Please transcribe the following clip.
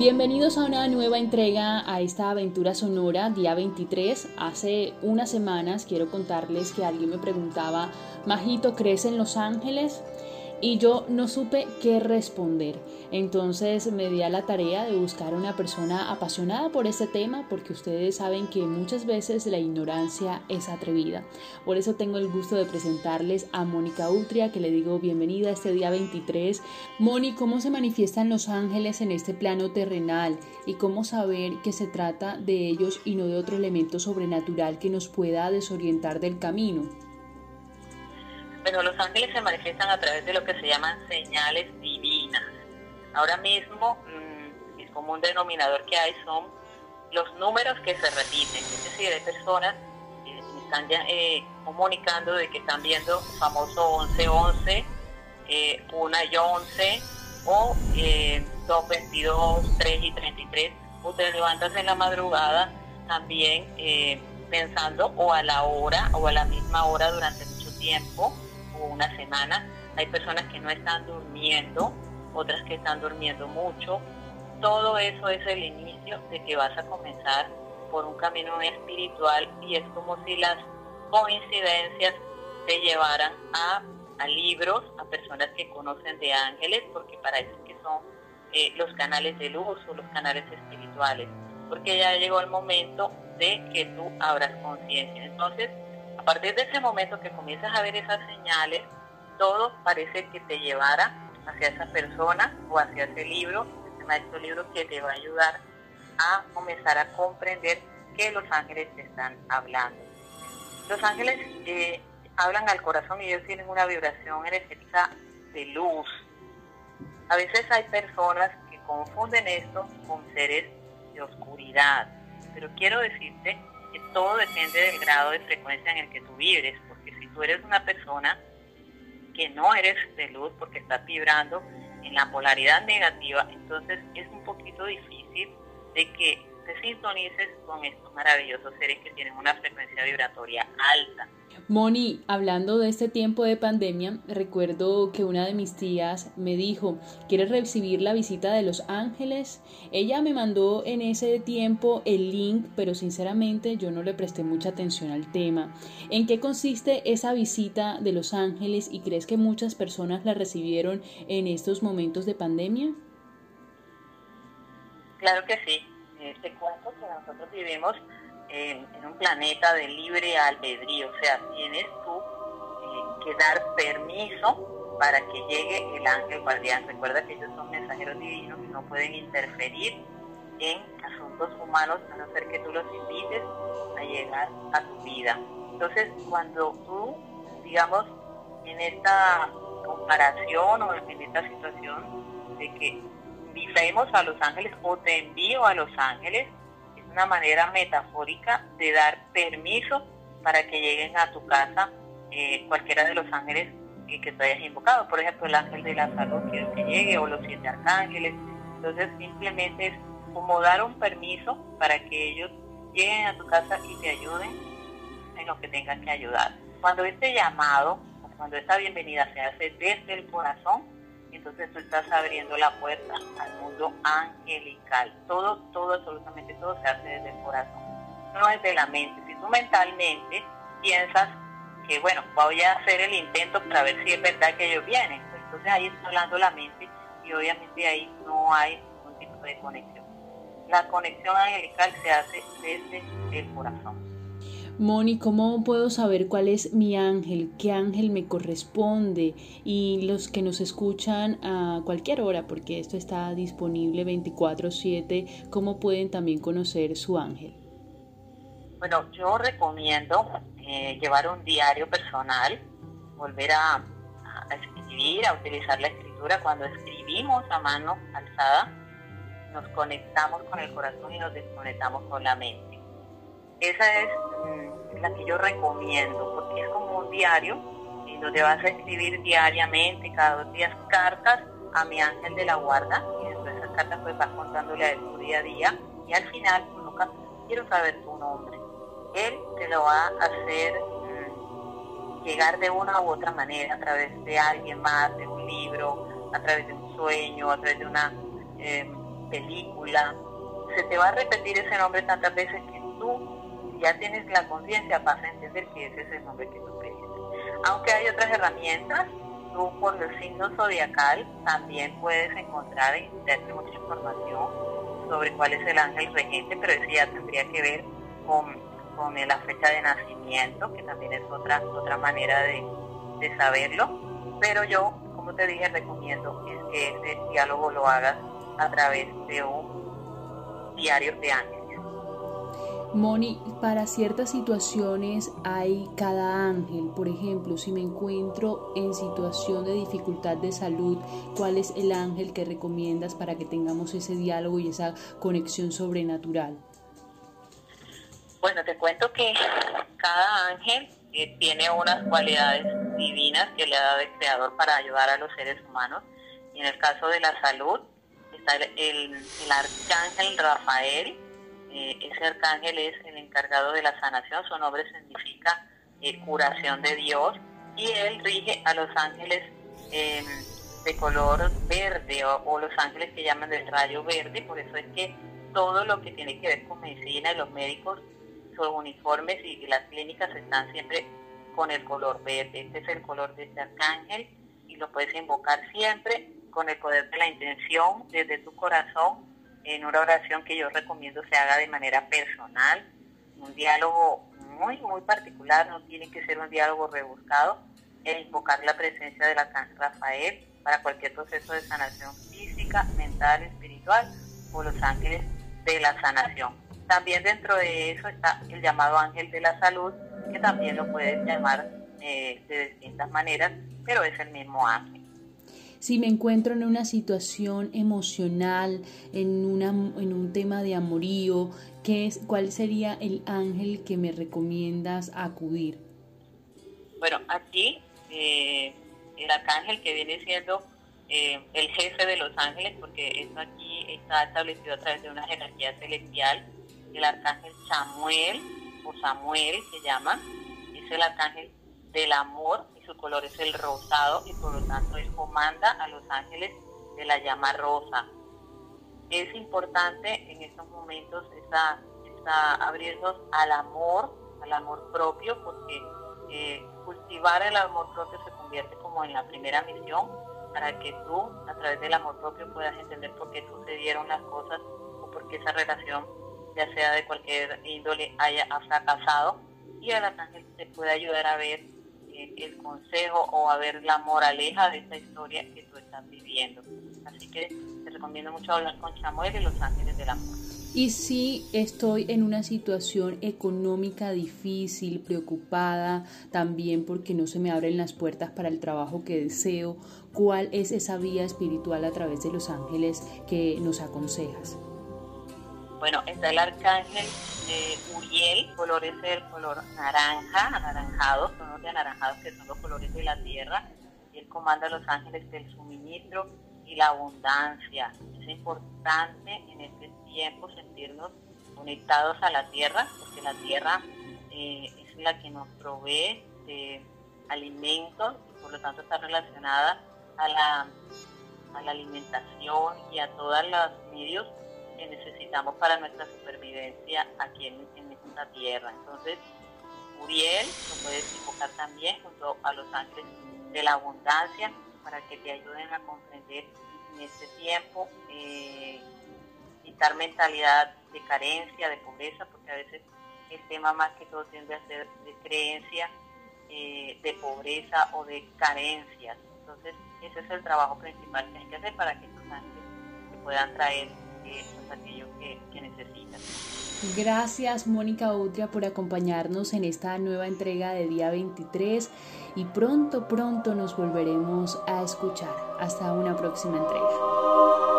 Bienvenidos a una nueva entrega a esta aventura sonora, día 23. Hace unas semanas quiero contarles que alguien me preguntaba, Majito, ¿crees en los ángeles? Y yo no supe qué responder. Entonces me di a la tarea de buscar una persona apasionada por este tema porque ustedes saben que muchas veces la ignorancia es atrevida. Por eso tengo el gusto de presentarles a Mónica Utria que le digo bienvenida a este día 23. Moni, ¿cómo se manifiestan los ángeles en este plano terrenal y cómo saber que se trata de ellos y no de otro elemento sobrenatural que nos pueda desorientar del camino? Bueno, los ángeles se manifiestan a través de lo que se llaman señales divinas. Ahora mismo, mm, el común denominador que hay son los números que se repiten. Es decir, hay personas que están ya, eh, comunicando de que están viendo el famoso 1111, eh, 1 y 11, o eh, 2, 22, 3 y 33. Ustedes levantan en la madrugada también eh, pensando o a la hora o a la misma hora durante mucho tiempo una semana. Hay personas que no están durmiendo, otras que están durmiendo mucho. Todo eso es el inicio de que vas a comenzar por un camino espiritual y es como si las coincidencias te llevaran a, a libros, a personas que conocen de ángeles, porque para eso que son eh, los canales de luz o los canales espirituales, porque ya llegó el momento de que tú abras conciencia. Entonces, a partir de ese momento que comienzas a ver esas señales, todo parece que te llevara hacia esa persona o hacia ese libro, ese maestro libro que te va a ayudar a comenzar a comprender que los ángeles te están hablando. Los ángeles eh, hablan al corazón y ellos tienen una vibración energética de luz. A veces hay personas que confunden esto con seres de oscuridad, pero quiero decirte que todo depende del grado de frecuencia en el que tú vibres, porque si tú eres una persona que no eres de luz porque estás vibrando en la polaridad negativa, entonces es un poquito difícil de que te sintonices con estos maravillosos seres que tienen una frecuencia vibratoria alta. Moni, hablando de este tiempo de pandemia, recuerdo que una de mis tías me dijo, ¿quieres recibir la visita de los ángeles? Ella me mandó en ese tiempo el link, pero sinceramente yo no le presté mucha atención al tema. ¿En qué consiste esa visita de los ángeles y crees que muchas personas la recibieron en estos momentos de pandemia? Claro que sí. Te cuento que nosotros vivimos en, un planeta de libre albedrío, o sea, tienes tú eh, que dar permiso para que llegue el ángel guardián. Recuerda que ellos son mensajeros divinos y no pueden interferir en asuntos humanos a no ser que tú los invites a llegar a tu vida. Entonces, cuando tú, digamos, en esta comparación o en esta situación de que invitemos a los ángeles o te envío a los ángeles, es una manera metafórica de dar permiso para que lleguen a tu casa eh, cualquiera de los ángeles que tú hayas invocado. Por ejemplo, el ángel de la salud quiero que llegue o los siete arcángeles. Entonces simplemente es como dar un permiso para que ellos lleguen a tu casa y te ayuden en lo que tengan que ayudar. Cuando este llamado, cuando esta bienvenida se hace desde el corazón, entonces tú estás abriendo la puerta al mundo angelical. Todo, todo, absolutamente todo se hace desde el corazón. No es de la mente. Si tú mentalmente piensas que, bueno, voy a hacer el intento para ver si es verdad que ellos vienen, pues entonces ahí está hablando la mente y obviamente ahí no hay ningún tipo de conexión. La conexión angelical se hace desde el corazón. Moni, ¿cómo puedo saber cuál es mi ángel? ¿Qué ángel me corresponde? Y los que nos escuchan a cualquier hora, porque esto está disponible 24/7, ¿cómo pueden también conocer su ángel? Bueno, yo recomiendo eh, llevar un diario personal, volver a, a escribir, a utilizar la escritura. Cuando escribimos a mano alzada, nos conectamos con el corazón y nos desconectamos con la mente. Esa es la que yo recomiendo, porque es como un diario, y donde vas a escribir diariamente, cada dos días, cartas a mi ángel de la guarda, y después esas cartas pues vas contándole a él tu día a día, y al final, nunca quiero saber tu nombre. Él te lo va a hacer mm, llegar de una u otra manera, a través de alguien más, de un libro, a través de un sueño, a través de una... Eh, película, se te va a repetir ese nombre tantas veces que tú ya tienes la conciencia, vas a entender que ese es el nombre que tú pediste. Aunque hay otras herramientas, tú por el signo zodiacal también puedes encontrar en internet mucha información sobre cuál es el ángel regente, pero eso ya tendría que ver con, con la fecha de nacimiento, que también es otra, otra manera de, de saberlo. Pero yo, como te dije, recomiendo que ese diálogo lo hagas a través de un diario de ángeles. Moni, para ciertas situaciones hay cada ángel. Por ejemplo, si me encuentro en situación de dificultad de salud, ¿cuál es el ángel que recomiendas para que tengamos ese diálogo y esa conexión sobrenatural? Bueno, te cuento que cada ángel eh, tiene unas cualidades divinas que le ha dado el Creador para ayudar a los seres humanos. Y en el caso de la salud, está el, el arcángel Rafael, eh, ese arcángel es el encargado de la sanación, su nombre significa eh, curación de Dios y él rige a los ángeles em, de color verde o, los ángeles que llaman del rayo verde, por eso es que todo lo que tiene que ver con medicina y los médicos, sus uniformes y, las clínicas están siempre con el color verde. Este es el color de este arcángel y lo puedes invocar siempre con el poder de la intención desde tu corazón en una oración que yo recomiendo se haga de manera personal, un diálogo muy, muy particular, no tiene que ser un diálogo rebuscado, e invocar la presencia de la San Rafael para cualquier proceso de sanación física, mental, espiritual o los ángeles de la sanación. También dentro de eso está el llamado ángel de la salud, que también lo puedes llamar eh, de distintas maneras, pero es el mismo ángel si me encuentro en una situación emocional, en, una, en un tema de amorío, ¿qué es, ¿cuál sería el ángel que me recomiendas acudir? Bueno, aquí eh, el arcángel que viene siendo eh, el jefe de los ángeles, porque esto aquí está establecido a través de una jerarquía celestial, el arcángel Samuel, o Samuel se llama, es el arcángel del amor su color es el rosado y por lo tanto él comanda a los ángeles de la llama rosa. Es importante en estos momentos esa, abrirnos al amor, al amor propio, porque eh, cultivar el amor propio se convierte como en la primera misión para que tú, a través del amor propio, puedas entender por qué sucedieron las cosas o por qué esa relación, ya sea de cualquier índole, haya fracasado. Y el arcángel te puede ayudar a ver el consejo o a ver la moraleja de esta historia que tú estás viviendo. Así que te recomiendo mucho hablar con Chamuel y los ángeles del amor. Y si estoy en una situación económica difícil, preocupada, también porque no se me abren las puertas para el trabajo que deseo, ¿cuál es esa vía espiritual a través de los ángeles que nos aconsejas? Bueno, está el arcángel de Uriel, color es el color naranja, anaranjado, son los de anaranjados que son los colores de la tierra, él comanda los ángeles del suministro y la abundancia. Es importante en este tiempo sentirnos conectados a la tierra, porque la tierra eh, es la que nos provee de alimentos y por lo tanto está relacionada a la, a la alimentación y a todos los medios que necesitamos para nuestra supervivencia aquí en, esta tierra. Entonces, Uriel lo puedes invocar también junto a los ángeles de la abundancia para que te ayuden a comprender en este tiempo, eh, quitar mentalidad de carencia, de pobreza, porque a veces el tema más que todo tiende a ser de creencia, eh, de pobreza o de carencias. Entonces, ese es el trabajo principal que hay que hacer para que estos ángeles se puedan traer aquello que, Gracias Mónica Utria por acompañarnos en esta nueva entrega de día 23 y pronto, pronto nos volveremos a escuchar. Hasta una próxima entrega.